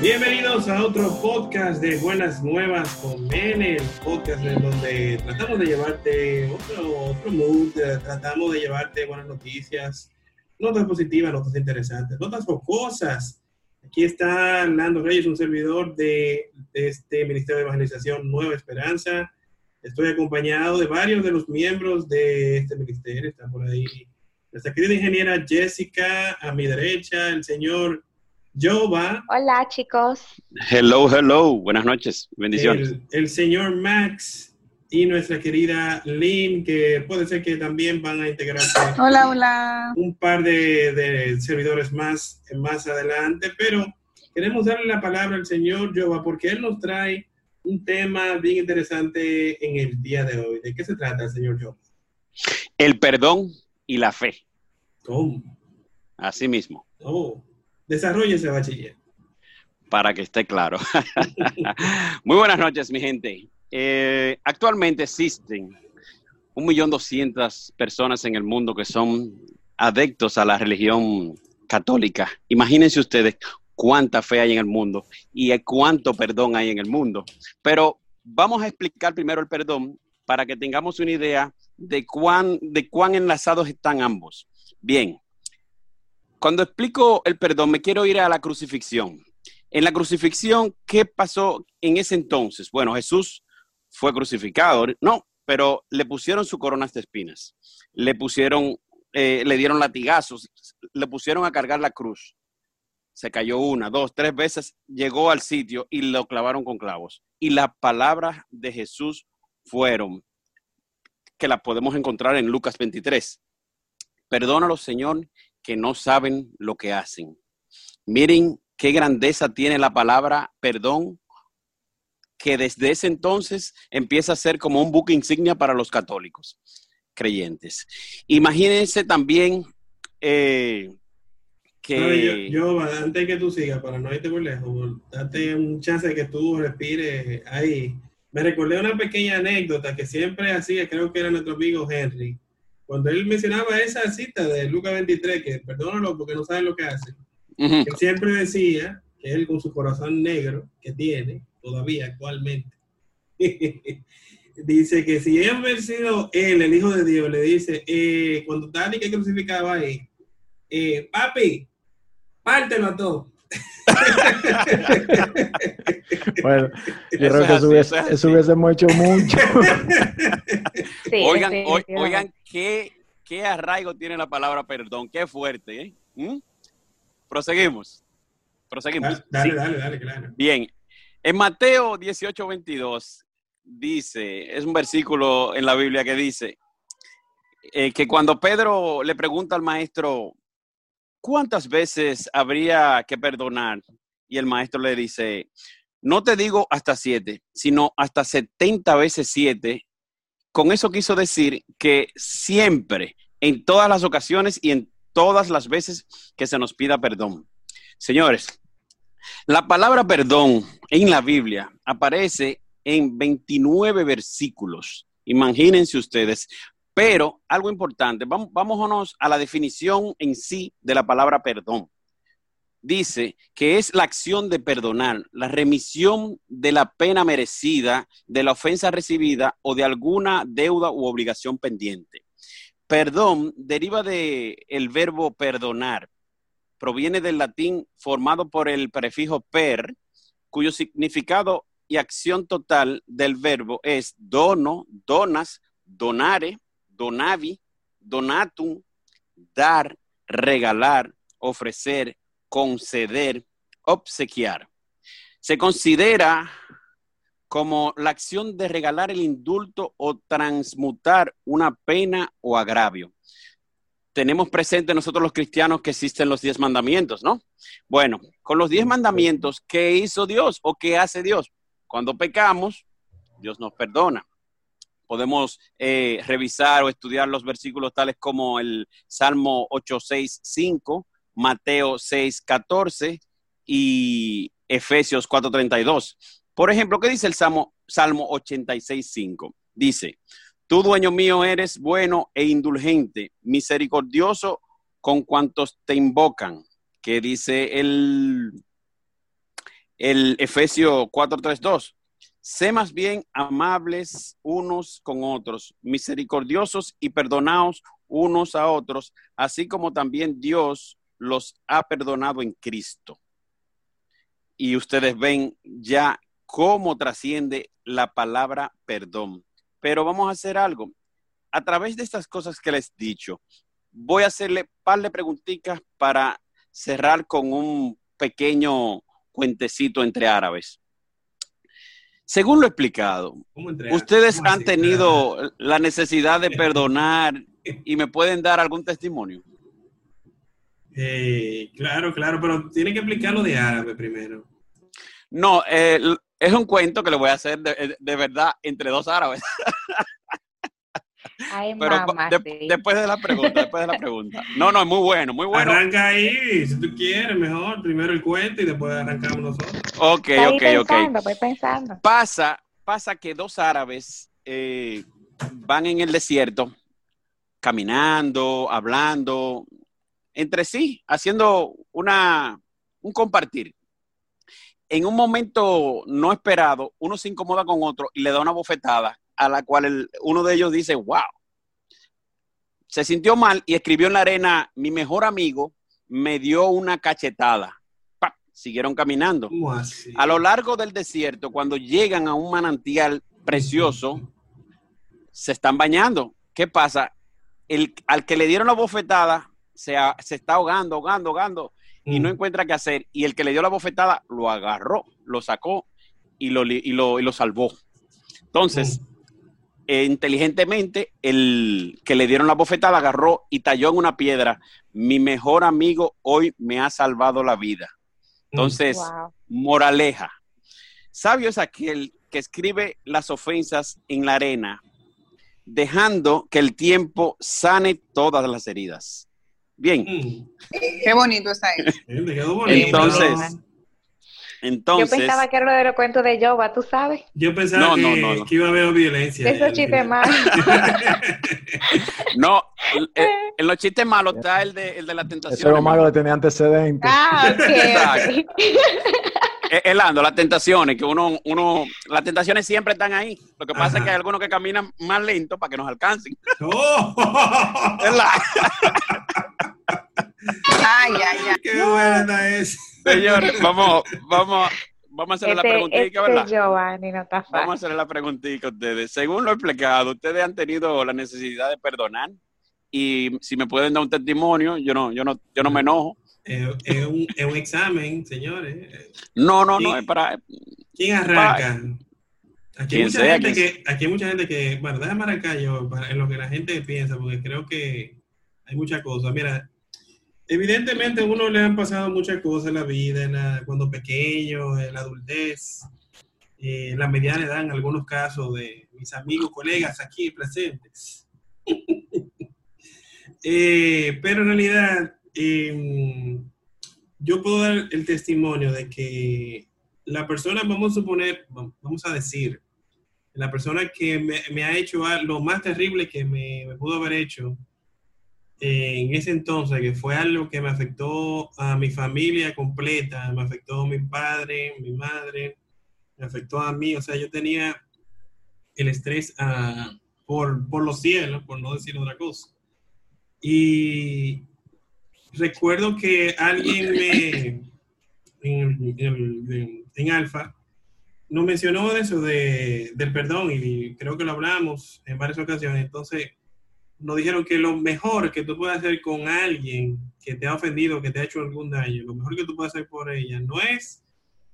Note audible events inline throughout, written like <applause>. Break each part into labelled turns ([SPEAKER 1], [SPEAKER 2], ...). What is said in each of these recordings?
[SPEAKER 1] Bienvenidos a otro podcast de Buenas Nuevas con Mene, podcast en donde tratamos de llevarte otro, otro mood, eh, tratamos de llevarte buenas noticias, notas positivas, notas interesantes, notas cosas. Aquí está Lando Reyes, un servidor de, de este Ministerio de Evangelización Nueva Esperanza. Estoy acompañado de varios de los miembros de este ministerio. Está por ahí nuestra querida ingeniera Jessica, a mi derecha, el señor Jova.
[SPEAKER 2] Hola, chicos.
[SPEAKER 3] Hello, hello. Buenas noches. Bendiciones.
[SPEAKER 1] El, el, señor Max y nuestra querida Lynn, que puede ser que también van a integrarse.
[SPEAKER 4] Hola, hola.
[SPEAKER 1] Un par de, de servidores más, más adelante, pero queremos darle la palabra al señor Jova porque él nos trae un tema bien interesante en el día de hoy. ¿De qué se trata, señor Jova?
[SPEAKER 3] El perdón y la fe.
[SPEAKER 1] ¿Cómo?
[SPEAKER 3] Así mismo.
[SPEAKER 1] Oh. Desarrolle ese bachiller.
[SPEAKER 3] Para que esté claro. <laughs> Muy buenas noches, mi gente. Eh, actualmente existen un millón doscientas personas en el mundo que son adeptos a la religión católica. Imagínense ustedes cuánta fe hay en el mundo y cuánto perdón hay en el mundo. Pero vamos a explicar primero el perdón para que tengamos una idea de cuán, de cuán enlazados están ambos. Bien, cuando explico el perdón, me quiero ir a la crucifixión. En la crucifixión, ¿qué pasó en ese entonces? Bueno, Jesús fue crucificado, no, pero le pusieron su corona de espinas, le pusieron, eh, le dieron latigazos, le pusieron a cargar la cruz. Se cayó una, dos, tres veces, llegó al sitio y lo clavaron con clavos. Y las palabras de Jesús fueron, que las podemos encontrar en Lucas 23. Perdónalo, Señor, que no saben lo que hacen. Miren qué grandeza tiene la palabra perdón, que desde ese entonces empieza a ser como un buque insignia para los católicos creyentes. Imagínense también eh, que...
[SPEAKER 1] No, yo, yo, antes que tú sigas, para no irte muy lejos, date un chance de que tú respires ahí. Me recordé una pequeña anécdota que siempre hacía, creo que era nuestro amigo Henry, cuando él mencionaba esa cita de Lucas 23, que perdónalo porque no saben lo que hacen, uh -huh. él siempre decía que él con su corazón negro que tiene todavía actualmente, <laughs> dice que si hubiera sido él, el Hijo de Dios, le dice, eh, cuando Dani que crucificaba ahí, eh, papi, pártelo a todo. <laughs>
[SPEAKER 5] bueno, <laughs> yo creo que eso, hubiese, eso, eso hubiésemos hecho mucho.
[SPEAKER 3] Sí, oigan, sí, o, oigan qué, qué, arraigo tiene la palabra perdón, qué fuerte. ¿eh? ¿Mm? Proseguimos. Proseguimos.
[SPEAKER 1] Dale, sí. dale, dale, claro.
[SPEAKER 3] Bien. En Mateo 18, 22 dice, es un versículo en la Biblia que dice eh, que cuando Pedro le pregunta al maestro, ¿cuántas veces habría que perdonar? Y el maestro le dice, no te digo hasta siete, sino hasta 70 veces siete. Con eso quiso decir que siempre, en todas las ocasiones y en todas las veces que se nos pida perdón. Señores, la palabra perdón en la Biblia aparece en 29 versículos. Imagínense ustedes, pero algo importante, vámonos a la definición en sí de la palabra perdón. Dice que es la acción de perdonar, la remisión de la pena merecida, de la ofensa recibida o de alguna deuda u obligación pendiente. Perdón deriva del el verbo perdonar. Proviene del latín formado por el prefijo per, cuyo significado y acción total del verbo es dono, donas, donare, donavi, donatum, dar, regalar, ofrecer, conceder, obsequiar. Se considera como la acción de regalar el indulto o transmutar una pena o agravio. Tenemos presente nosotros los cristianos que existen los diez mandamientos, ¿no? Bueno, con los diez mandamientos, ¿qué hizo Dios o qué hace Dios? Cuando pecamos, Dios nos perdona podemos eh, revisar o estudiar los versículos tales como el Salmo 8, 6, 5, Mateo 6, 14 y Efesios 4, 32. Por ejemplo, ¿qué dice el Salmo, Salmo 86.5. Dice, tú dueño mío eres bueno e indulgente, misericordioso con cuantos te invocan, que dice el, el Efesio 4.3.2. Sé más bien amables unos con otros, misericordiosos y perdonaos unos a otros, así como también Dios los ha perdonado en Cristo. Y ustedes ven ya cómo trasciende la palabra perdón. Pero vamos a hacer algo. A través de estas cosas que les he dicho, voy a hacerle un par de preguntitas para cerrar con un pequeño cuentecito entre árabes. Según lo explicado, ustedes han tenido <laughs> la necesidad de perdonar <laughs> y me pueden dar algún testimonio.
[SPEAKER 1] Eh, claro, claro, pero tiene que explicarlo de árabe primero.
[SPEAKER 3] No, eh, es un cuento que le voy a hacer de, verdad entre dos árabes. <laughs>
[SPEAKER 2] Ay,
[SPEAKER 3] Pero después de la pregunta, después de la pregunta. No, no, es muy bueno, muy bueno.
[SPEAKER 1] Arranca ahí, si tú quieres, mejor. Primero el cuento y después arrancamos nosotros.
[SPEAKER 3] Ok, ok,
[SPEAKER 2] pensando, ok. Voy pensando.
[SPEAKER 3] Pasa, pasa que dos árabes eh, van en el desierto, caminando, hablando, entre sí, haciendo una, un compartir. En un momento no esperado, uno se incomoda con otro y le da una bofetada a la cual uno de ellos dice, wow. Se sintió mal y escribió en la arena, mi mejor amigo me dio una cachetada. Siguieron caminando. A lo largo del desierto, cuando llegan a un manantial precioso, se están bañando. ¿Qué pasa? El, al que le dieron la bofetada se, está ahogando, ahogando, ahogando y no mm. encuentra qué hacer. Y el que le dio la bofetada lo agarró, lo sacó y lo, y lo, salvó. Entonces, mm. eh, inteligentemente, el que le dieron la bofetada agarró y talló en una piedra. Mi mejor amigo hoy me ha salvado la vida. Entonces, moraleja. Sabio es aquel que escribe las ofensas en la arena, dejando que el tiempo sane todas las heridas. Bien. Mm.
[SPEAKER 4] Qué bonito está ahí. <laughs>
[SPEAKER 3] Entonces, entonces.
[SPEAKER 2] Yo pensaba que era lo de los cuentos de Yoba, ¿tú sabes?
[SPEAKER 1] Yo pensaba que, iba a haber violencia.
[SPEAKER 2] Esos chistes malos.
[SPEAKER 3] no, eh, en los chistes malos está el de, el de la tentación. Eso
[SPEAKER 5] era malo que tenía antecedentes.
[SPEAKER 2] Ah, ok.
[SPEAKER 3] Elando, <laughs> las tentaciones, que uno, uno, las tentaciones siempre están ahí. Lo que pasa es que hay algunos que caminan más lento para que nos alcancen. <laughs> Oh.
[SPEAKER 4] Ay, ay, ay.
[SPEAKER 1] Qué buena es.
[SPEAKER 3] Señor, vamos, vamos, vamos a hacerle la
[SPEAKER 2] este,
[SPEAKER 3] preguntita,
[SPEAKER 2] este
[SPEAKER 3] ¿verdad?
[SPEAKER 2] Giovanni, no está fácil.
[SPEAKER 3] Vamos a hacerle la preguntita a ustedes. Según lo explicado, ustedes han tenido la necesidad de perdonar y si me pueden dar un testimonio, yo no, yo no, yo no me enojo
[SPEAKER 1] es, un, es, un, examen, señores.
[SPEAKER 3] No, no, no, es para...
[SPEAKER 1] ¿Quién arranca? Aquí hay, mucha gente que, aquí hay mucha gente que, bueno, déjame arrancar yo para, en lo que la gente piensa, porque creo que hay muchas cosas. Mira, evidentemente a uno le han pasado muchas cosas en la vida, cuando pequeño, en la adultez, en la mediana edad, en algunos casos de mis amigos, colegas aquí presentes. <laughs> eh, pero en realidad Em, yo puedo dar el testimonio de que la persona, vamos a suponer, vamos a decir, la persona que me, ha hecho lo más terrible que me, pudo haber hecho eh, en ese entonces, que fue algo que me afectó a mi familia completa, me afectó a mi padre, mi madre, me afectó a mí, o sea, yo tenía el estrés ah, por, por los cielos, por no decir otra cosa. Y recuerdo que alguien me, en, en, Alfa nos mencionó eso de, del perdón y creo que lo hablamos en varias ocasiones. Entonces, nos dijeron que lo mejor que tú puedes hacer con alguien que te ha ofendido, que te ha hecho algún daño, lo mejor que tú puedes hacer por ella no es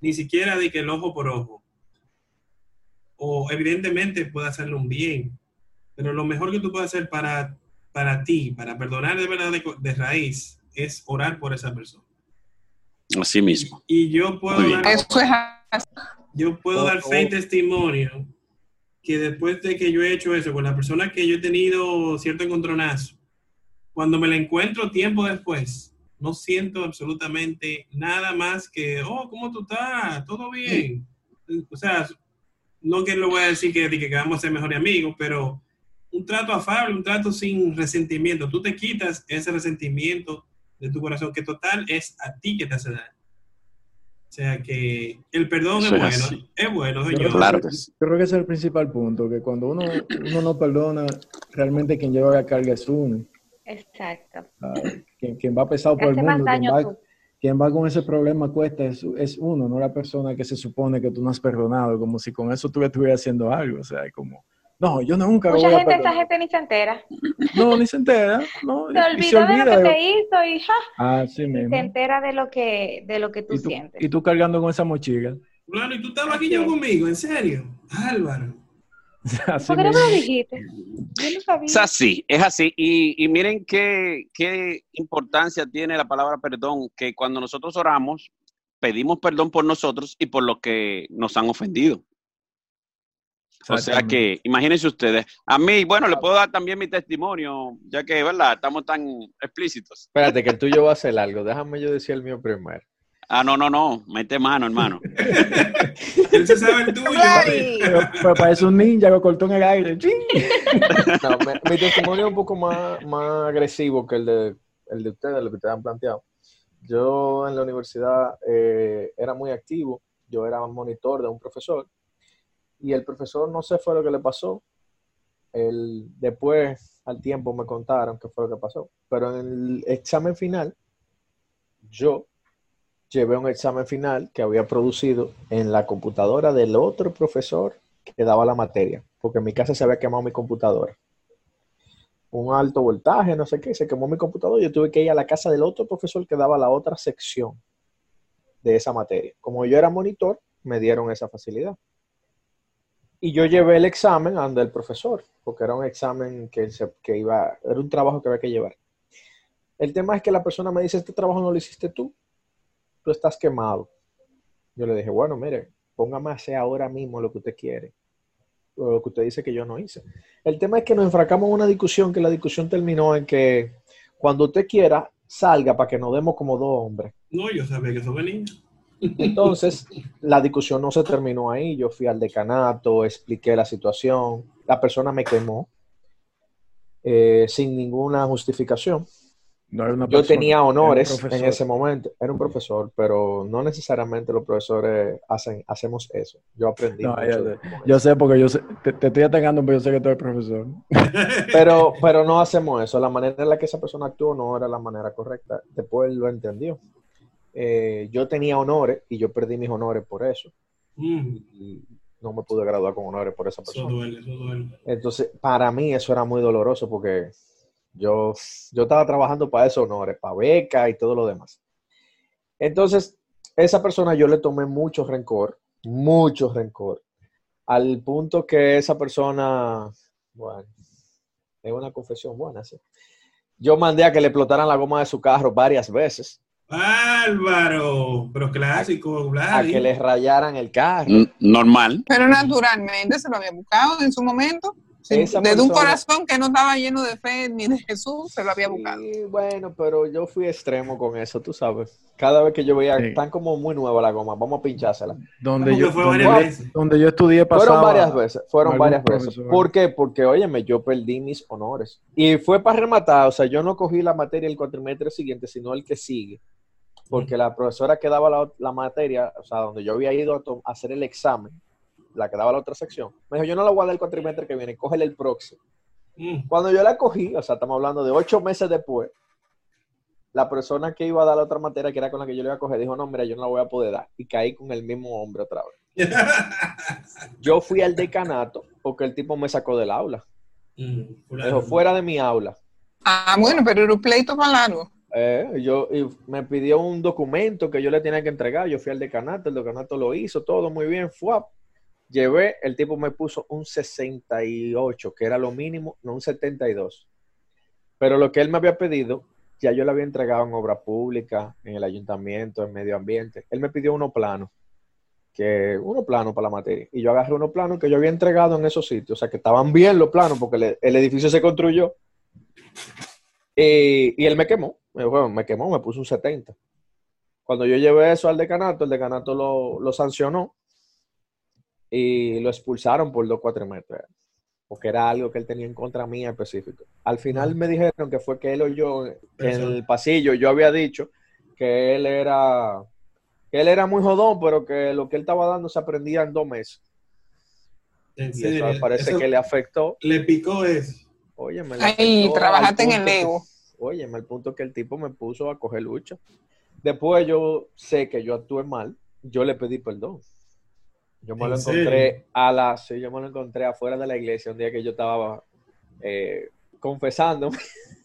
[SPEAKER 1] ni siquiera de que el ojo por ojo. O evidentemente puede hacerle un bien, pero lo mejor que tú puedes hacer para, para ti, para perdonar de verdad de raíz, es orar por esa persona.
[SPEAKER 3] Así mismo.
[SPEAKER 1] Y yo puedo dar, yo puedo dar fe y testimonio que después de que yo he hecho eso con la persona que yo he tenido cierto encontronazo, cuando me la encuentro tiempo después, no siento absolutamente nada más que, oh, ¿cómo tú estás? ¿Todo bien? O sea, no que lo voy a decir que, que, vamos a ser mejores amigos, pero un trato afable, un trato sin resentimiento. Tú te quitas ese resentimiento de tu corazón, que total es a ti que te hace daño. O sea que el perdón
[SPEAKER 3] Eso
[SPEAKER 1] es
[SPEAKER 3] es
[SPEAKER 1] bueno,
[SPEAKER 3] así.
[SPEAKER 1] es bueno, señor.
[SPEAKER 3] Claro
[SPEAKER 5] que,
[SPEAKER 3] que sí.
[SPEAKER 5] yo creo que ese es el principal punto, que cuando uno, uno no perdona, realmente quien lleva la carga es uno.
[SPEAKER 2] Exacto.
[SPEAKER 5] ¿sabes? Quien, quien va pesado por el mundo, quien va, quien va con ese problema cuesta es, es uno, no la persona que se supone que tú no has perdonado, como si con eso tú estuvieras haciendo algo, o sea, como, no, yo nunca lo
[SPEAKER 2] Mucha
[SPEAKER 5] voy a
[SPEAKER 2] gente, esa
[SPEAKER 5] perdonar.
[SPEAKER 2] gente ni se entera.
[SPEAKER 5] No, ni se entera, no,
[SPEAKER 2] Se
[SPEAKER 5] y- y
[SPEAKER 2] olvidó de lo que
[SPEAKER 5] de-
[SPEAKER 2] te hizo y ja,
[SPEAKER 5] Ah, sí
[SPEAKER 2] y
[SPEAKER 5] mismo.
[SPEAKER 2] se entera de lo que, de lo que tú,
[SPEAKER 5] Y tú,
[SPEAKER 2] sientes.
[SPEAKER 5] y tú cargando con esa mochila.
[SPEAKER 1] Claro, y tú estabas aquí
[SPEAKER 2] es.
[SPEAKER 1] conmigo, en serio. Álvaro. <laughs>
[SPEAKER 5] Así
[SPEAKER 2] ¿Por qué no me lo dijiste? Yo no sabía.
[SPEAKER 3] Es así, es así. Y, y miren qué, qué importancia tiene la palabra perdón, que cuando nosotros oramos, pedimos perdón por nosotros y por los que nos han ofendido. O sea que, imagínense ustedes, a mí, bueno, le puedo dar también mi testimonio, ya que, ¿verdad? Estamos tan explícitos.
[SPEAKER 6] Espérate, que el tuyo va a ser algo. Déjame yo decir el mío primero.
[SPEAKER 3] Ah, no, no, no, mete mano, hermano. <laughs>
[SPEAKER 1] Él se sabe el tuyo.
[SPEAKER 5] Pero, pero parece un ninja, lo cortó en el aire. ¡Chin! <laughs>
[SPEAKER 6] No, me- mi testimonio es un poco más, más agresivo que el de, el de ustedes, lo que ustedes han planteado. Yo en la universidad eh, era muy activo, yo era monitor de un profesor y el profesor no sé fue lo que le pasó. Después, al tiempo, me contaron qué fue lo que pasó. Pero en el examen final, yo llevé un examen final que había producido en la computadora del otro profesor que daba la materia, porque en mi casa se había quemado mi computadora. Un alto voltaje, no sé qué, se quemó mi computadora y yo tuve que ir a la casa del otro profesor que daba la otra sección de esa materia. Como yo era monitor, me dieron esa facilidad. Y yo llevé el examen ante el profesor, porque era un examen que, se, que iba, era un trabajo que había que llevar. El tema es que la persona me dice, este trabajo no lo hiciste tú, tú estás quemado. Yo le dije, bueno, mire, póngame a hacer ahora mismo lo que usted quiere, o lo que usted dice que yo no hice. El tema es que nos enfracamos en una discusión, que la discusión terminó en que cuando usted quiera, salga para que nos demos como dos hombres.
[SPEAKER 1] No, yo sabía que eso venía.
[SPEAKER 6] Entonces, la discusión no se terminó ahí. Yo fui al decanato, expliqué la situación. La persona me quemó eh, sin ninguna justificación.
[SPEAKER 5] No era una
[SPEAKER 6] Yo
[SPEAKER 5] persona,
[SPEAKER 6] tenía honores en ese momento. Era un profesor, pero no necesariamente los profesores hacen, hacemos eso. Yo aprendí
[SPEAKER 5] No,
[SPEAKER 6] mucho
[SPEAKER 5] ya
[SPEAKER 6] de-
[SPEAKER 5] sé. Yo sé porque yo sé, te, te estoy atacando, pero yo sé que tú eres profesor. <laughs>
[SPEAKER 6] Pero, pero no hacemos eso. La manera en la que esa persona actuó no era la manera correcta. Después lo entendió. Eh, yo tenía honores y yo perdí mis honores por eso.
[SPEAKER 1] Mm,
[SPEAKER 6] Y no me pude graduar con honores por esa
[SPEAKER 1] eso
[SPEAKER 6] persona.
[SPEAKER 1] duele, eso duele.
[SPEAKER 6] Entonces, para mí eso era muy doloroso porque yo, yo estaba trabajando para esos honores, para beca y todo lo demás. Entonces, esa persona yo le tomé mucho rencor, mucho rencor, al punto que esa persona, bueno, es una confesión buena, sí. Yo mandé a que le explotaran la goma de su carro varias veces,
[SPEAKER 1] Álvaro, pero clásico,
[SPEAKER 6] a que le rayaran el carro.
[SPEAKER 3] N- Normal.
[SPEAKER 4] Pero naturalmente se lo había buscado en su momento.
[SPEAKER 6] Esa
[SPEAKER 4] desde un
[SPEAKER 6] persona-
[SPEAKER 4] corazón que no estaba lleno de fe ni de Jesús, se lo había buscado.
[SPEAKER 6] Sí, bueno, pero yo fui extremo con eso, tú sabes. Cada vez que yo veía,
[SPEAKER 5] Sí.
[SPEAKER 6] están como muy nueva la goma, vamos a pinchársela.
[SPEAKER 5] Donde yo,
[SPEAKER 1] fue
[SPEAKER 5] donde,
[SPEAKER 1] veces.
[SPEAKER 5] donde yo estudié pasaba...
[SPEAKER 6] Fueron varias veces, fueron varias veces.
[SPEAKER 5] profesor.
[SPEAKER 6] ¿Por qué? Porque, óyeme, yo perdí mis honores. Y fue para rematar, o sea, yo no cogí la materia el cuatrimestre siguiente, sino el que sigue. Porque la profesora que daba la, la materia, o sea, donde yo había ido a, to- a hacer el examen, la que daba la otra sección, me dijo, yo no la voy a dar el cuatrimestre que viene, cógele el próximo.
[SPEAKER 1] Mm,
[SPEAKER 6] Cuando yo la cogí, o sea, estamos hablando de ocho meses después, la persona que iba a dar la otra materia, que era con la que yo le iba a coger, dijo, no, mira, yo no la voy a poder dar. Y caí con el mismo hombre otra vez. <laughs> Yo fui al decanato porque el tipo me sacó del aula.
[SPEAKER 1] mm,
[SPEAKER 6] Me dijo, fuera de mi aula.
[SPEAKER 4] Ah, bueno, pero era un pleito para largo.
[SPEAKER 6] Eh, yo, y me pidió un documento que yo le tenía que entregar. Yo fui al decanato, el decanato lo hizo, todo muy bien. Fue, llevé, el tipo me puso un 68, que era lo mínimo, no un 72. Pero lo que él me había pedido, ya yo le había entregado en obra pública, en el ayuntamiento, en medio ambiente. Él me pidió uno plano, que uno plano para la materia. Y yo agarré uno plano que yo había entregado en esos sitios, o sea que estaban bien los planos porque el edificio se construyó. Eh, y él me quemó, me, bueno, me quemó, me puso un 70. Cuando yo llevé eso al decanato, el decanato lo, lo sancionó y lo expulsaron por dos cuatrimestres, porque era algo que él tenía en contra mía específico. Al final me dijeron que fue que él oyó en el pasillo, yo había dicho que él era, que él era muy jodón, pero que lo que él estaba dando se aprendía en dos meses.
[SPEAKER 1] En
[SPEAKER 6] Y eso
[SPEAKER 1] serio,
[SPEAKER 6] parece
[SPEAKER 1] eso
[SPEAKER 6] que le afectó.
[SPEAKER 1] le picó eso.
[SPEAKER 6] Oye, me
[SPEAKER 4] Ay, trabajaste en el ego.
[SPEAKER 6] Óyeme, al punto que el tipo me puso a coger lucha. Después yo sé que yo actué mal, yo le pedí perdón. Yo me
[SPEAKER 1] ¿En
[SPEAKER 6] lo
[SPEAKER 1] serio?
[SPEAKER 6] encontré a la, sí, yo me lo encontré afuera de la iglesia un día que yo estaba eh, confesando.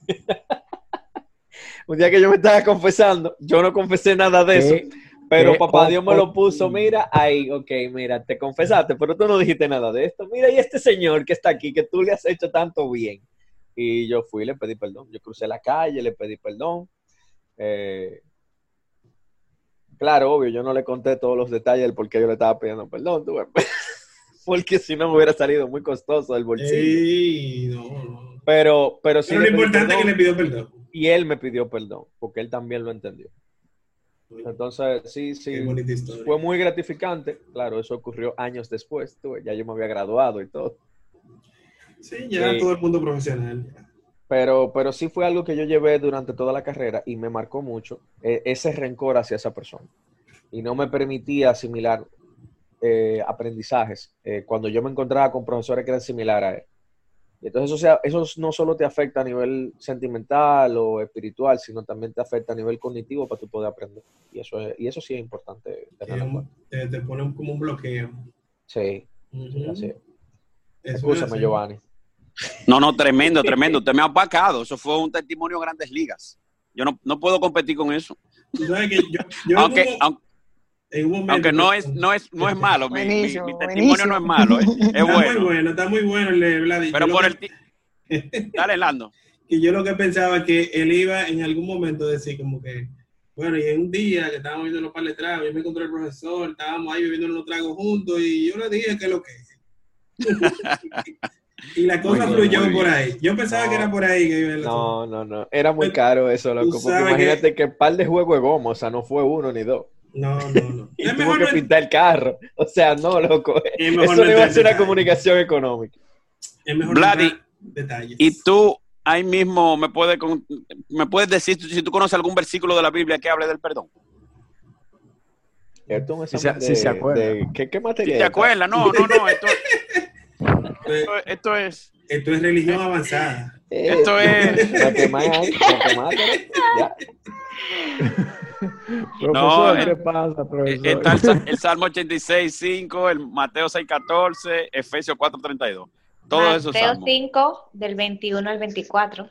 [SPEAKER 6] <laughs> un día que yo me estaba confesando, yo no confesé nada de eso, pero
[SPEAKER 5] qué
[SPEAKER 6] papá Dios me lo puso, mira, ahí, ok, mira, te confesaste, pero tú no dijiste nada de esto. Mira, y este señor que está aquí, que tú le has hecho tanto bien. Y yo fui y le pedí perdón. Yo crucé la calle, le pedí perdón. Eh, claro, obvio, yo no le conté todos los detalles del por qué yo le estaba pidiendo perdón, tú <laughs> porque si no me hubiera salido muy costoso del bolsillo.
[SPEAKER 1] Ey, no.
[SPEAKER 6] Pero, pero sí.
[SPEAKER 1] Pero lo importante es que le pidió perdón.
[SPEAKER 6] Y él me pidió perdón, porque él también lo entendió. Entonces, sí, sí. Fue muy gratificante. Claro, eso ocurrió años después. tú ya yo me había graduado y todo.
[SPEAKER 1] Sí, ya
[SPEAKER 6] Sí.
[SPEAKER 1] todo el mundo profesional.
[SPEAKER 6] Pero, pero sí fue algo que yo llevé durante toda la carrera y me marcó mucho eh, ese rencor hacia esa persona. Y no me permitía asimilar eh, aprendizajes eh, cuando yo me encontraba con profesores que eran similares a él. Y entonces eso, sea, eso no solo te afecta a nivel sentimental o espiritual, sino también te afecta a nivel cognitivo para tú poder aprender. Y eso, es- y eso sí es importante tenerlo.
[SPEAKER 1] Te, te pone un- como un bloqueo.
[SPEAKER 6] Sí,
[SPEAKER 1] Ujú.
[SPEAKER 6] así es.
[SPEAKER 1] Eso es
[SPEAKER 6] Escúchame,
[SPEAKER 1] así.
[SPEAKER 6] Giovanni.
[SPEAKER 3] No, no, tremendo, tremendo. Usted me ha opacado. Eso fue un testimonio de grandes ligas. Yo no, no puedo competir con eso.
[SPEAKER 1] Yo, yo
[SPEAKER 3] Aunque,
[SPEAKER 1] como-
[SPEAKER 3] no es, no es, no es malo. Mi, mi- testimonio no es malo. eh. Es
[SPEAKER 1] Está muy
[SPEAKER 3] bueno.
[SPEAKER 1] está muy bueno.
[SPEAKER 3] Pero por
[SPEAKER 1] que-
[SPEAKER 3] el Dale, Lando. <laughs>
[SPEAKER 1] que yo lo que pensaba es que él iba en algún momento a decir como que, bueno, y en un día que estábamos viendo los par de tragos, yo me encontré el profesor, estábamos ahí bebiendo unos tragos juntos y yo le dije que lo que es. <laughs> y la cosa
[SPEAKER 6] Muy
[SPEAKER 1] fluyó por
[SPEAKER 6] bien.
[SPEAKER 1] ahí. Yo pensaba
[SPEAKER 6] No.
[SPEAKER 1] que era por ahí que iba el
[SPEAKER 6] No, no, no. Era muy caro eso, loco. Porque imagínate que par de juegos de goma, o sea, no fue uno ni dos.
[SPEAKER 1] No, no, no. <laughs>
[SPEAKER 6] Y
[SPEAKER 1] Es
[SPEAKER 6] tuvo
[SPEAKER 1] mejor,
[SPEAKER 6] que
[SPEAKER 1] no,
[SPEAKER 6] pintar el carro. O sea, no, loco.
[SPEAKER 1] es <laughs> mejor
[SPEAKER 6] Eso
[SPEAKER 1] no
[SPEAKER 6] iba a ser una comunicación económica.
[SPEAKER 1] Es mejor
[SPEAKER 3] Vladi,
[SPEAKER 1] detalles.
[SPEAKER 3] Y tú ahí mismo me puedes, con- me puedes decir si tú conoces algún versículo de la Biblia que hable del perdón.
[SPEAKER 6] Un
[SPEAKER 5] Si se- si se acuerda.
[SPEAKER 6] de- ¿qué, qué
[SPEAKER 3] Si te acuerdas, no, no, no. Esto, <laughs> Esto, esto es.
[SPEAKER 1] Esto es religión avanzada.
[SPEAKER 6] Eh,
[SPEAKER 3] Esto es- eh, <laughs>
[SPEAKER 5] ¿qué pasa?
[SPEAKER 3] Está el, el Salmo 86, 5, el Mateo 6, 14, Efesios 4, 32. Todos esos
[SPEAKER 2] Mateo
[SPEAKER 3] salmos.
[SPEAKER 2] 5, del 21 al 24.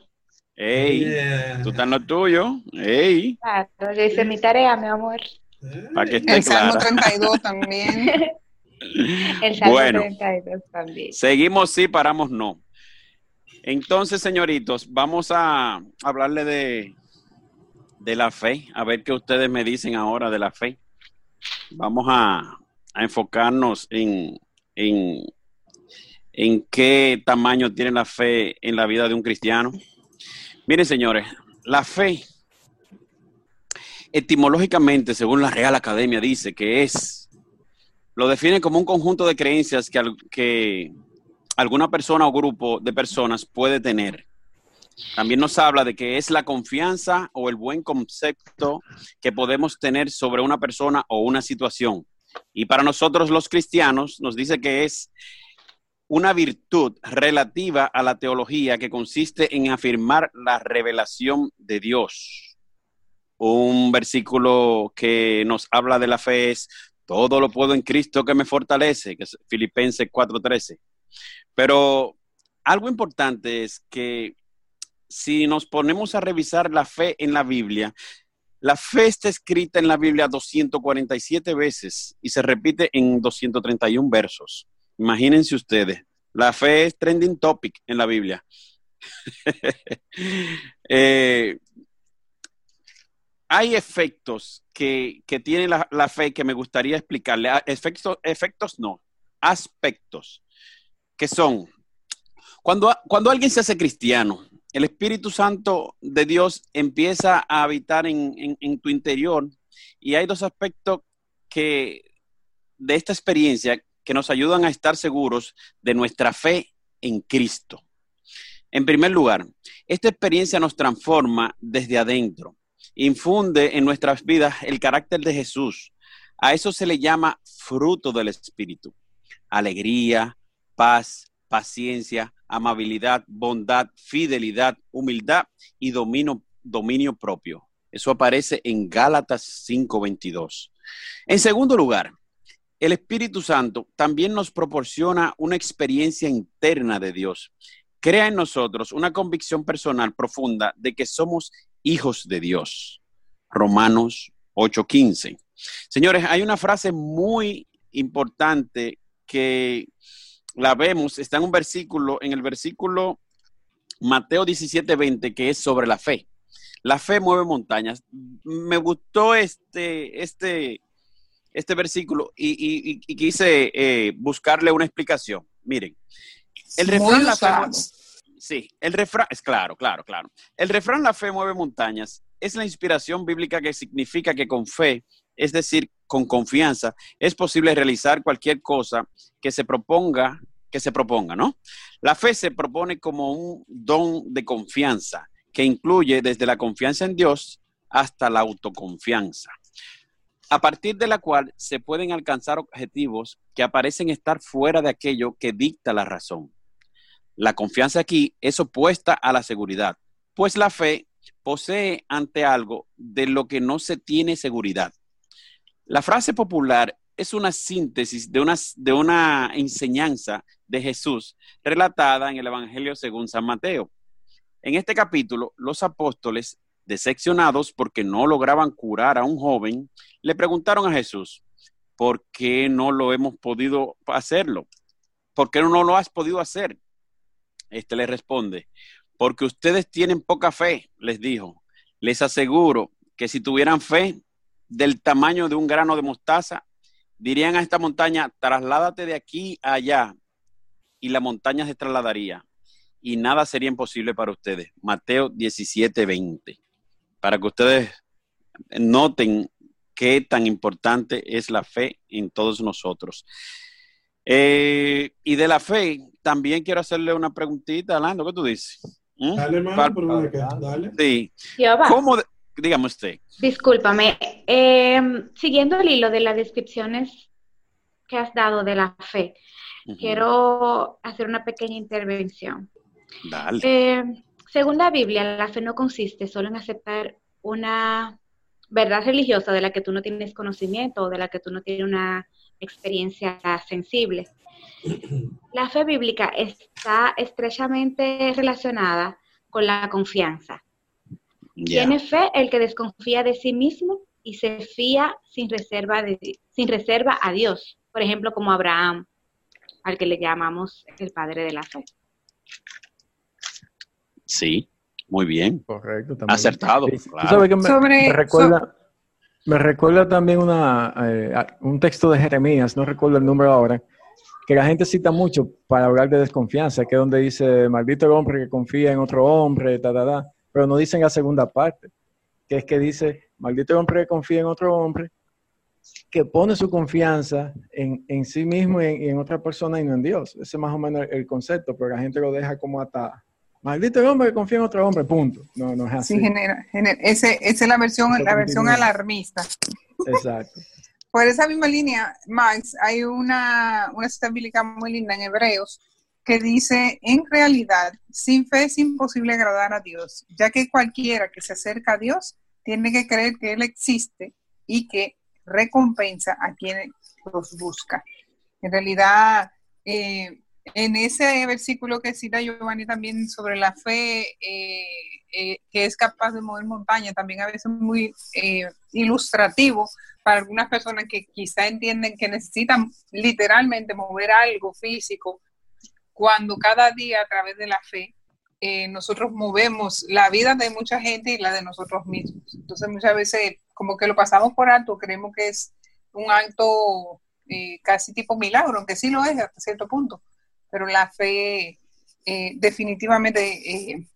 [SPEAKER 3] Ey,
[SPEAKER 1] Yeah.
[SPEAKER 3] tú estás en lo tuyo. Ey,
[SPEAKER 2] Claro, yo hice mi tarea, mi amor.
[SPEAKER 3] Para que esté
[SPEAKER 4] El Salmo
[SPEAKER 3] clara.
[SPEAKER 4] 32 también. <laughs> <laughs>
[SPEAKER 2] El Salmo
[SPEAKER 3] Bueno.
[SPEAKER 2] 32 también.
[SPEAKER 3] Seguimos sí, paramos no. Entonces, señoritos, vamos a hablarle de, de la fe, a ver qué ustedes me dicen ahora de la fe. Vamos a, a enfocarnos en, en, en qué tamaño tiene la fe en la vida de un cristiano. Miren, señores, la fe, etimológicamente, según la Real Academia, dice que es, lo define como un conjunto de creencias que, que alguna persona o grupo de personas puede tener. También nos habla de que es la confianza o el buen concepto que podemos tener sobre una persona o una situación. Y para nosotros los cristianos nos dice que es una virtud relativa a la teología que consiste en afirmar la revelación de Dios. Un versículo que nos habla de la fe es, todo lo puedo en Cristo que me fortalece, que es Filipenses 4:13. Pero algo importante es que si nos ponemos a revisar la fe en la Biblia, la fe está escrita en la Biblia 247 veces y se repite en 231 versos. Imagínense ustedes, la fe es trending topic en la Biblia. <laughs> Eh, hay efectos que, que tiene la, fe que me gustaría explicarle. Ah, Efectos, efectos no, aspectos, que son, cuando, cuando alguien se hace cristiano, el Espíritu Santo de Dios empieza a habitar en, en- en tu interior y hay dos aspectos que de esta experiencia que nos ayudan a estar seguros de nuestra fe en Cristo. En primer lugar, esta experiencia nos transforma desde adentro, infunde en nuestras vidas el carácter de Jesús. A eso se le llama fruto del Espíritu. Alegría, paz, paciencia, amabilidad, bondad, fidelidad, humildad y dominio, propio. Eso aparece en Gálatas 5:22. En segundo lugar, el Espíritu Santo también nos proporciona una experiencia interna de Dios. Crea en nosotros una convicción personal profunda de que somos hijos de Dios. Romanos 8:15. Señores, hay una frase muy importante que la vemos, está en un versículo, en el versículo Mateo 17:20, que es sobre la fe. La fe mueve montañas. Me gustó este, este, este versículo y, quise eh, buscarle una explicación. Miren, el refrán la fe, sí, el refrán es claro, claro, claro. El refrán la fe mueve montañas es la inspiración bíblica que significa que con fe, es decir, con confianza, es posible realizar cualquier cosa que se proponga, que se proponga, ¿no? La fe se propone como un don de confianza que incluye desde la confianza en Dios hasta la autoconfianza, a partir de la cual se pueden alcanzar objetivos que aparecen estar fuera de aquello que dicta la razón. La confianza aquí es opuesta a la seguridad, pues la fe posee ante algo de lo que no se tiene seguridad. La frase popular es una síntesis de una, enseñanza de Jesús relatada en el Evangelio según San Mateo. En este capítulo, los apóstoles, decepcionados porque no lograban curar a un joven, le preguntaron a Jesús, ¿por qué no lo hemos podido hacerlo? ¿Por qué no lo has podido hacer? Este le responde, porque ustedes tienen poca fe, les dijo. Les aseguro que si tuvieran fe del tamaño de un grano de mostaza, dirían a esta montaña, trasládate de aquí a allá, y la montaña se trasladaría y nada sería imposible para ustedes. Mateo 17, 20. Para que ustedes noten qué tan importante es la fe en todos nosotros. Eh, y de la fe, también quiero hacerle una preguntita, Alando, ¿qué tú dices?
[SPEAKER 1] ¿Mm? Dale, hermano, dale.
[SPEAKER 3] Sí. ¿Cómo? Dígame usted.
[SPEAKER 2] Discúlpame. Eh, siguiendo el hilo de las descripciones que has dado de la fe, quiero hacer una pequeña intervención. Eh, según la Biblia, la fe no consiste solo en aceptar una verdad religiosa de la que tú no tienes conocimiento o de la que tú no tienes una experiencia sensible. La fe bíblica está estrechamente relacionada con la confianza. Tiene fe el que desconfía de sí mismo y se fía sin reserva, de, sin reserva a Dios. Por ejemplo, como Abraham, al que le llamamos el padre de la fe.
[SPEAKER 3] Sí, muy bien.
[SPEAKER 5] Correcto.
[SPEAKER 3] También. Acertado.
[SPEAKER 5] me, recuerda, me recuerda también una, eh, un texto de Jeremías, no recuerdo el número ahora, que la gente cita mucho para hablar de desconfianza, que es donde dice, maldito el hombre que confía en otro hombre, ta, ta, ta, pero no dicen la segunda parte, que es que dice, maldito el hombre que confía en otro hombre, que pone su confianza en, en sí mismo y en, otra persona y no en Dios. Ese es más o menos el concepto, pero la gente lo deja como hasta Maldito el hombre que confía en otro hombre, punto. No, no es así.
[SPEAKER 4] Sí, genera, ese, esa es la versión, la versión alarmista.
[SPEAKER 5] Exacto. <laughs>
[SPEAKER 4] Por esa misma línea, Max, hay una, una cita bíblica muy linda en Hebreos que dice, en realidad, sin fe es imposible agradar a Dios, ya que cualquiera que se acerca a Dios tiene que creer que Él existe y que recompensa a quien los busca. En realidad, eh, en ese versículo que cita Giovanni también sobre la fe, eh, eh, que es capaz de mover montaña, también a veces muy eh, ilustrativo para algunas personas que quizá entienden que necesitan literalmente mover algo físico, cuando cada día a través de la fe nosotros movemos la vida de mucha gente y la de nosotros mismos. Entonces muchas veces como que lo pasamos por alto, creemos que es un acto casi tipo milagro, aunque sí lo es hasta cierto punto pero la fe eh, definitivamente eh,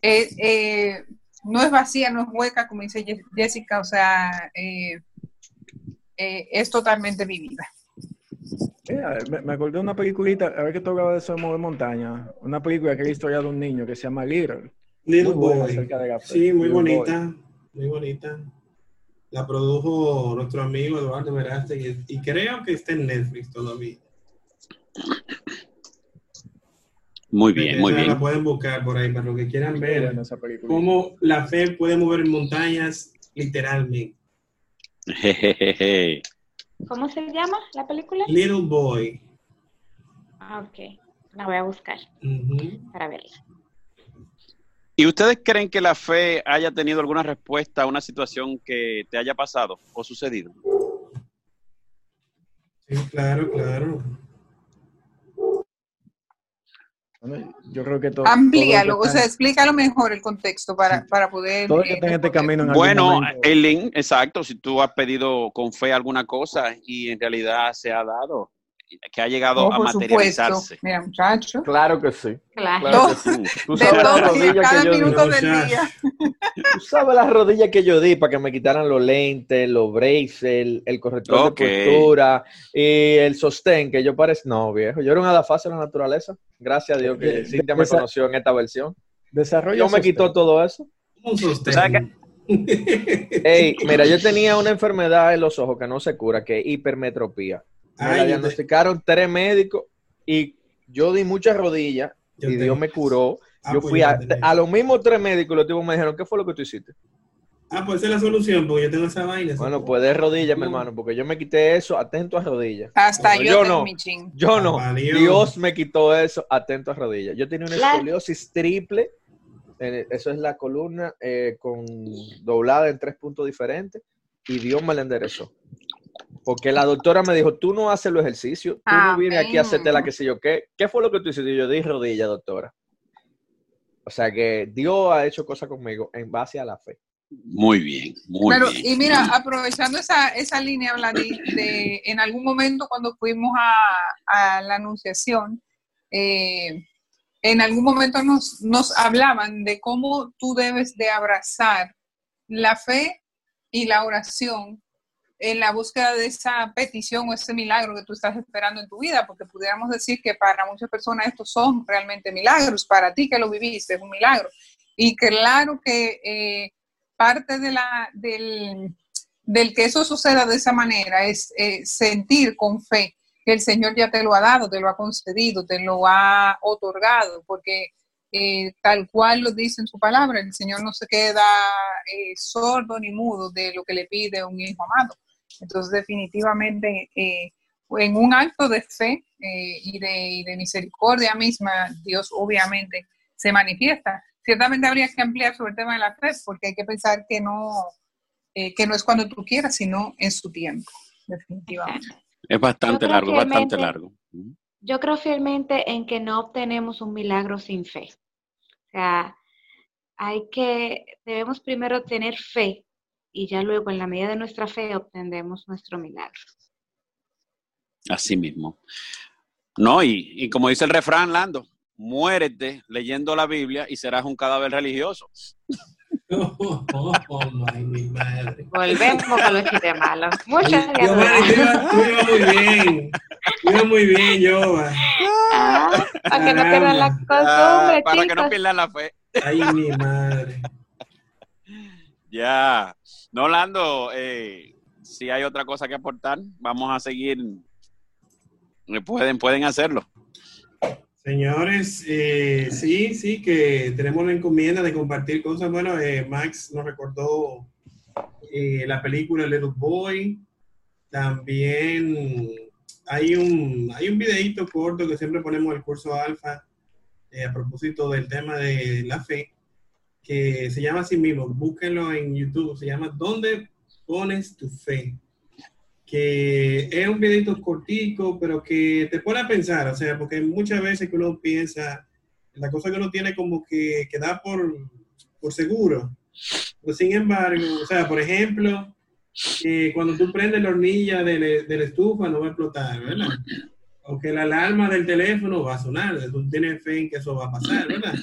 [SPEAKER 4] eh, no es vacía, no es hueca, como dice Jessica, o sea, es totalmente vivida.
[SPEAKER 5] me, acordé de una peliculita, a ver que tú hablabas de eso de mover montaña, una película que es la historia de un niño que se llama Little.
[SPEAKER 1] Little Boy. Sí, muy bonita, muy bonita. La produjo nuestro amigo Eduardo Veraste y, y creo que está en Netflix todavía.
[SPEAKER 3] Muy bien, muy bien.
[SPEAKER 1] La pueden buscar por ahí para lo que quieran ver cómo la fe puede mover montañas literalmente. <laughs>
[SPEAKER 2] ¿Cómo se llama la película?
[SPEAKER 1] Little Boy.
[SPEAKER 2] Ah, ok. La voy a buscar para verla.
[SPEAKER 3] ¿Y ustedes creen que la fe haya tenido alguna respuesta a una situación que te haya pasado o sucedido?
[SPEAKER 1] Sí, claro, claro.
[SPEAKER 5] Yo creo que todo.
[SPEAKER 4] Amplíalo, o sea, explícalo mejor el contexto para, para poder.
[SPEAKER 5] Todo que este camino
[SPEAKER 3] bueno, Eileen, exacto. Si tú has pedido con fe alguna cosa y en realidad se ha dado, que ha llegado a materializarse.
[SPEAKER 4] Mira, muchacho.
[SPEAKER 6] Claro que sí.
[SPEAKER 2] Claro,
[SPEAKER 6] que sí. <laughs> Tú sabes las rodillas que yo di. Del día. Tú sabes las rodillas que yo di para que me quitaran los lentes, los braces, el, corrector de postura y el sostén que yo parece. No, viejo. Yo era un adafase de la naturaleza. Gracias a Dios que Cintia me conoció en esta versión.
[SPEAKER 5] Desarrollo.
[SPEAKER 6] Yo me quitó todo eso.
[SPEAKER 1] Un sostén.
[SPEAKER 6] Ey, mira, yo tenía una enfermedad en los ojos que no se cura, que es hipermetropía. Me la diagnosticaron tres médicos y yo di muchas rodillas y Dios me curó. Ah, yo pues fui a, a, los mismos tres médicos los tipos me dijeron, ¿qué fue lo que tú hiciste?
[SPEAKER 1] Ah, pues esa es la solución, porque yo tengo esa vaina.
[SPEAKER 6] Bueno, pues de rodillas, mi hermano, porque yo me quité eso atento a rodillas.
[SPEAKER 4] Hasta yo,
[SPEAKER 6] no. Yo no. Dios me quitó eso atento a rodillas. Yo tenía una escoliosis triple. Eso es la columna eh, con doblada en tres puntos diferentes. Y Dios me la enderezó. Porque la doctora me dijo, tú no haces los ejercicios, tú no vienes aquí a hacerte la que sé yo qué. ¿Qué fue lo que tú hiciste? Yo di rodilla, doctora. O sea que Dios ha hecho cosas conmigo en base a la fe.
[SPEAKER 3] Muy bien, muy bien.
[SPEAKER 4] Y mira, aprovechando esa, esa línea, Vladí, de en algún momento cuando fuimos a, la anunciación, eh, en algún momento nos, nos hablaban de cómo tú debes de abrazar la fe y la oración en la búsqueda de esa petición o ese milagro que tú estás esperando en tu vida, porque pudiéramos decir que para muchas personas estos son realmente milagros, para ti que lo viviste es un milagro. Y claro que eh, parte de la, del, que eso suceda de esa manera es eh, sentir con fe que el Señor ya te lo ha dado, te lo ha concedido, te lo ha otorgado, porque eh, tal cual lo dice en su palabra, el Señor no se queda sordo ni mudo de lo que le pide un hijo amado. Entonces, definitivamente, eh, en un acto de fe eh, y, de, misericordia misma, Dios obviamente se manifiesta. Ciertamente habría que ampliar sobre el tema de la fe, porque hay que pensar que no, eh, que no es cuando tú quieras, sino en su tiempo, definitivamente.
[SPEAKER 3] Es bastante largo, bastante largo.
[SPEAKER 2] Yo creo fielmente en que no obtenemos un milagro sin fe. O sea, hay que, debemos primero tener fe y ya luego en la medida de nuestra fe obtendremos nuestro milagro.
[SPEAKER 3] Así mismo. No, y, como dice el refrán, Lando, muérete leyendo la Biblia y serás un cadáver religioso.
[SPEAKER 1] Oh, oh, oh my, madre.
[SPEAKER 2] Volvemos a los chistes malos. Muchas
[SPEAKER 1] gracias. Tú ibas muy bien. Iba muy bien, yo.
[SPEAKER 2] Ah, para que no pierdan la costumbre, ah,
[SPEAKER 3] Para que no pierdan la fe.
[SPEAKER 1] Ay, mi madre.
[SPEAKER 3] Ya. No, Lando, eh, si hay otra cosa que aportar, vamos a seguir. Eh, pueden, pueden hacerlo.
[SPEAKER 1] Señores, eh, sí, sí, que tenemos la encomienda de compartir cosas. Bueno, eh, Max nos recordó la película Little Boy. También hay un, hay un videito corto que siempre ponemos el curso alfa a propósito del tema de la fe que se llama así mismo, búsquenlo en YouTube, se llama ¿Dónde pones tu fe? Que es un videito cortico, pero que te pone a pensar, o sea, porque muchas veces que uno piensa, la cosa que uno tiene como que, que da por, por seguro. Pero sin embargo, o sea, por ejemplo, cuando tú prendes la hornilla de, la estufa no va a explotar, ¿verdad? O que la alarma del teléfono va a sonar, tú tienes fe en que eso va a pasar, ¿verdad?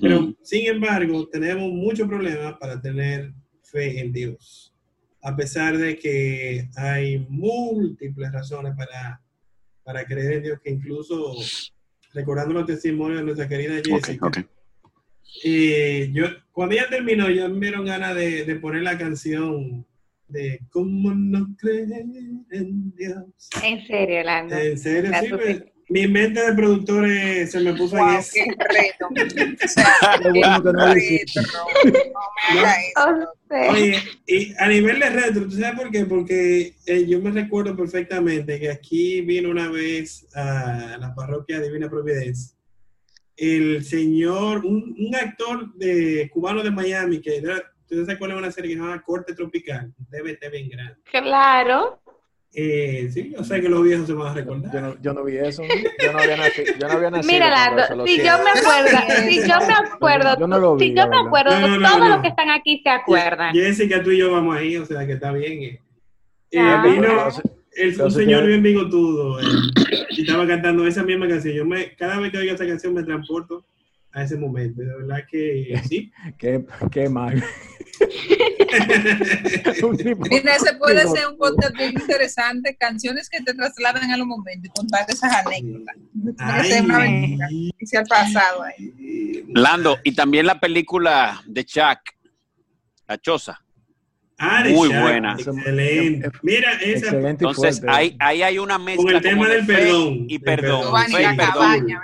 [SPEAKER 1] Pero, sin embargo, tenemos muchos problemas para tener fe en Dios, a pesar de que hay múltiples razones para, para creer en Dios, que incluso recordando los testimonios de nuestra querida Jessica, y yo, cuando ella terminó, yo me dieron ganas de, de poner la canción de ¿Cómo no creer en Dios?
[SPEAKER 2] En serio, Lando.
[SPEAKER 1] En serio, sí. Pues, mi mente de productores se me puso wow, ahí.
[SPEAKER 4] Qué reto. <laughs> o sea, qué bueno que no reto, no,
[SPEAKER 1] no me Oye, y a nivel de retro, ¿tú sabes por qué? Porque eh, yo me recuerdo perfectamente que aquí vino una vez a la parroquia Divina Providencia el señor, un, un actor de cubano de Miami que era ¿Ustedes se acuerdan de una serie que se llama Corte Tropical? TVT bien grande.
[SPEAKER 2] Claro.
[SPEAKER 1] Eh, sí, yo sé que los viejos se van a recordar.
[SPEAKER 5] Yo no, yo no vi eso. Yo no había nacido. Yo no había nacido
[SPEAKER 2] Mira, Lando, si yo me acuerdo, <laughs> si yo me acuerdo, yo no lo vi, si yo me acuerdo, no, no, todos los que están aquí se acuerdan.
[SPEAKER 1] Jessica, tú y yo vamos ahí, o sea que está bien. Eh. Eh, vino el, un señor bien bigotudo eh, y estaba cantando esa misma canción. Yo me, cada vez que oigo esa canción me transporto a ese momento. De verdad que sí. <laughs>
[SPEAKER 5] qué, qué mal. <laughs>
[SPEAKER 4] Mira, ese puede ser un podcast bien interesante, canciones que te trasladan a los momentos y contar esas anécdotas. Ay, una y se ha pasado ahí.
[SPEAKER 3] Lando, y también la película de Chuck, La Choza. Muy buena.
[SPEAKER 1] Excelente. Mira, esa. Excelente
[SPEAKER 3] Entonces, ahí, ahí hay una mezcla.
[SPEAKER 1] Con el tema del perdón.
[SPEAKER 3] Y perdón.
[SPEAKER 4] la cabaña,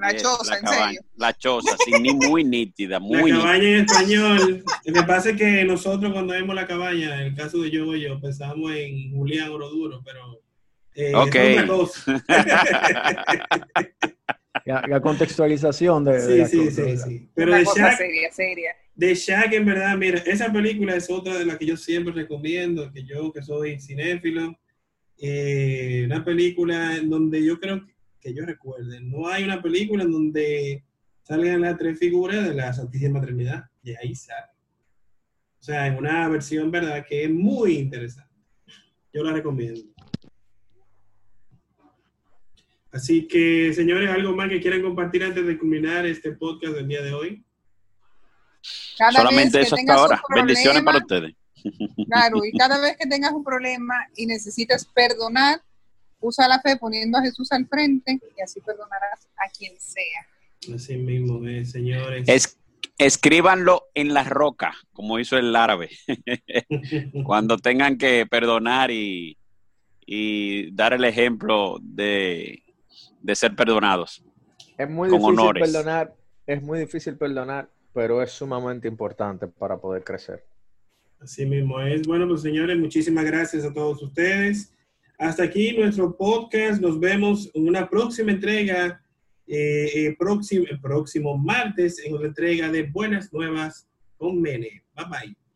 [SPEAKER 4] la choza, en serio.
[SPEAKER 3] La choza, sí, muy nítida, muy
[SPEAKER 1] La cabaña en español. Lo que pasa es que nosotros cuando vemos la cabaña, en el caso de yo y yo, pensamos en Julián Oroduro, pero
[SPEAKER 3] eh, es otra cosa. <laughs>
[SPEAKER 5] la, contextualización de,
[SPEAKER 1] sí, sí, sí, sí, Pero
[SPEAKER 4] de Shaq, seria, seria.
[SPEAKER 1] De Shaq, en verdad, mira, esa película es otra de las que yo siempre recomiendo, que yo que soy cinéfilo, eh, una película en donde yo creo que yo recuerde, no hay una película en donde salgan las tres figuras de la Santísima Trinidad, y ahí sale. O sea, en una versión, ¿verdad?, que es muy interesante. Yo la recomiendo. Así que, señores, ¿algo más que quieran compartir antes de culminar este podcast del día de hoy?
[SPEAKER 3] Solamente eso hasta ahora. Bendiciones para ustedes.
[SPEAKER 4] Claro, y <laughs> cada vez que tengas un problema y necesitas perdonar, usa la fe poniendo a Jesús al frente y así perdonarás a quien sea.
[SPEAKER 1] Así mismo, eh, señores.
[SPEAKER 3] Es, escríbanlo en la roca, como hizo el árabe. <laughs> Cuando tengan que perdonar y, y dar el ejemplo de, de ser perdonados.
[SPEAKER 6] Es muy difícil perdonar, es muy difícil perdonar, pero es sumamente importante para poder crecer.
[SPEAKER 1] Así mismo es. Bueno, pues señores, muchísimas gracias a todos ustedes. Hasta aquí nuestro podcast. Nos vemos en una próxima entrega, eh, eh próximo, el próximo martes, en una entrega de Buenas Nuevas con Mene. Bye bye.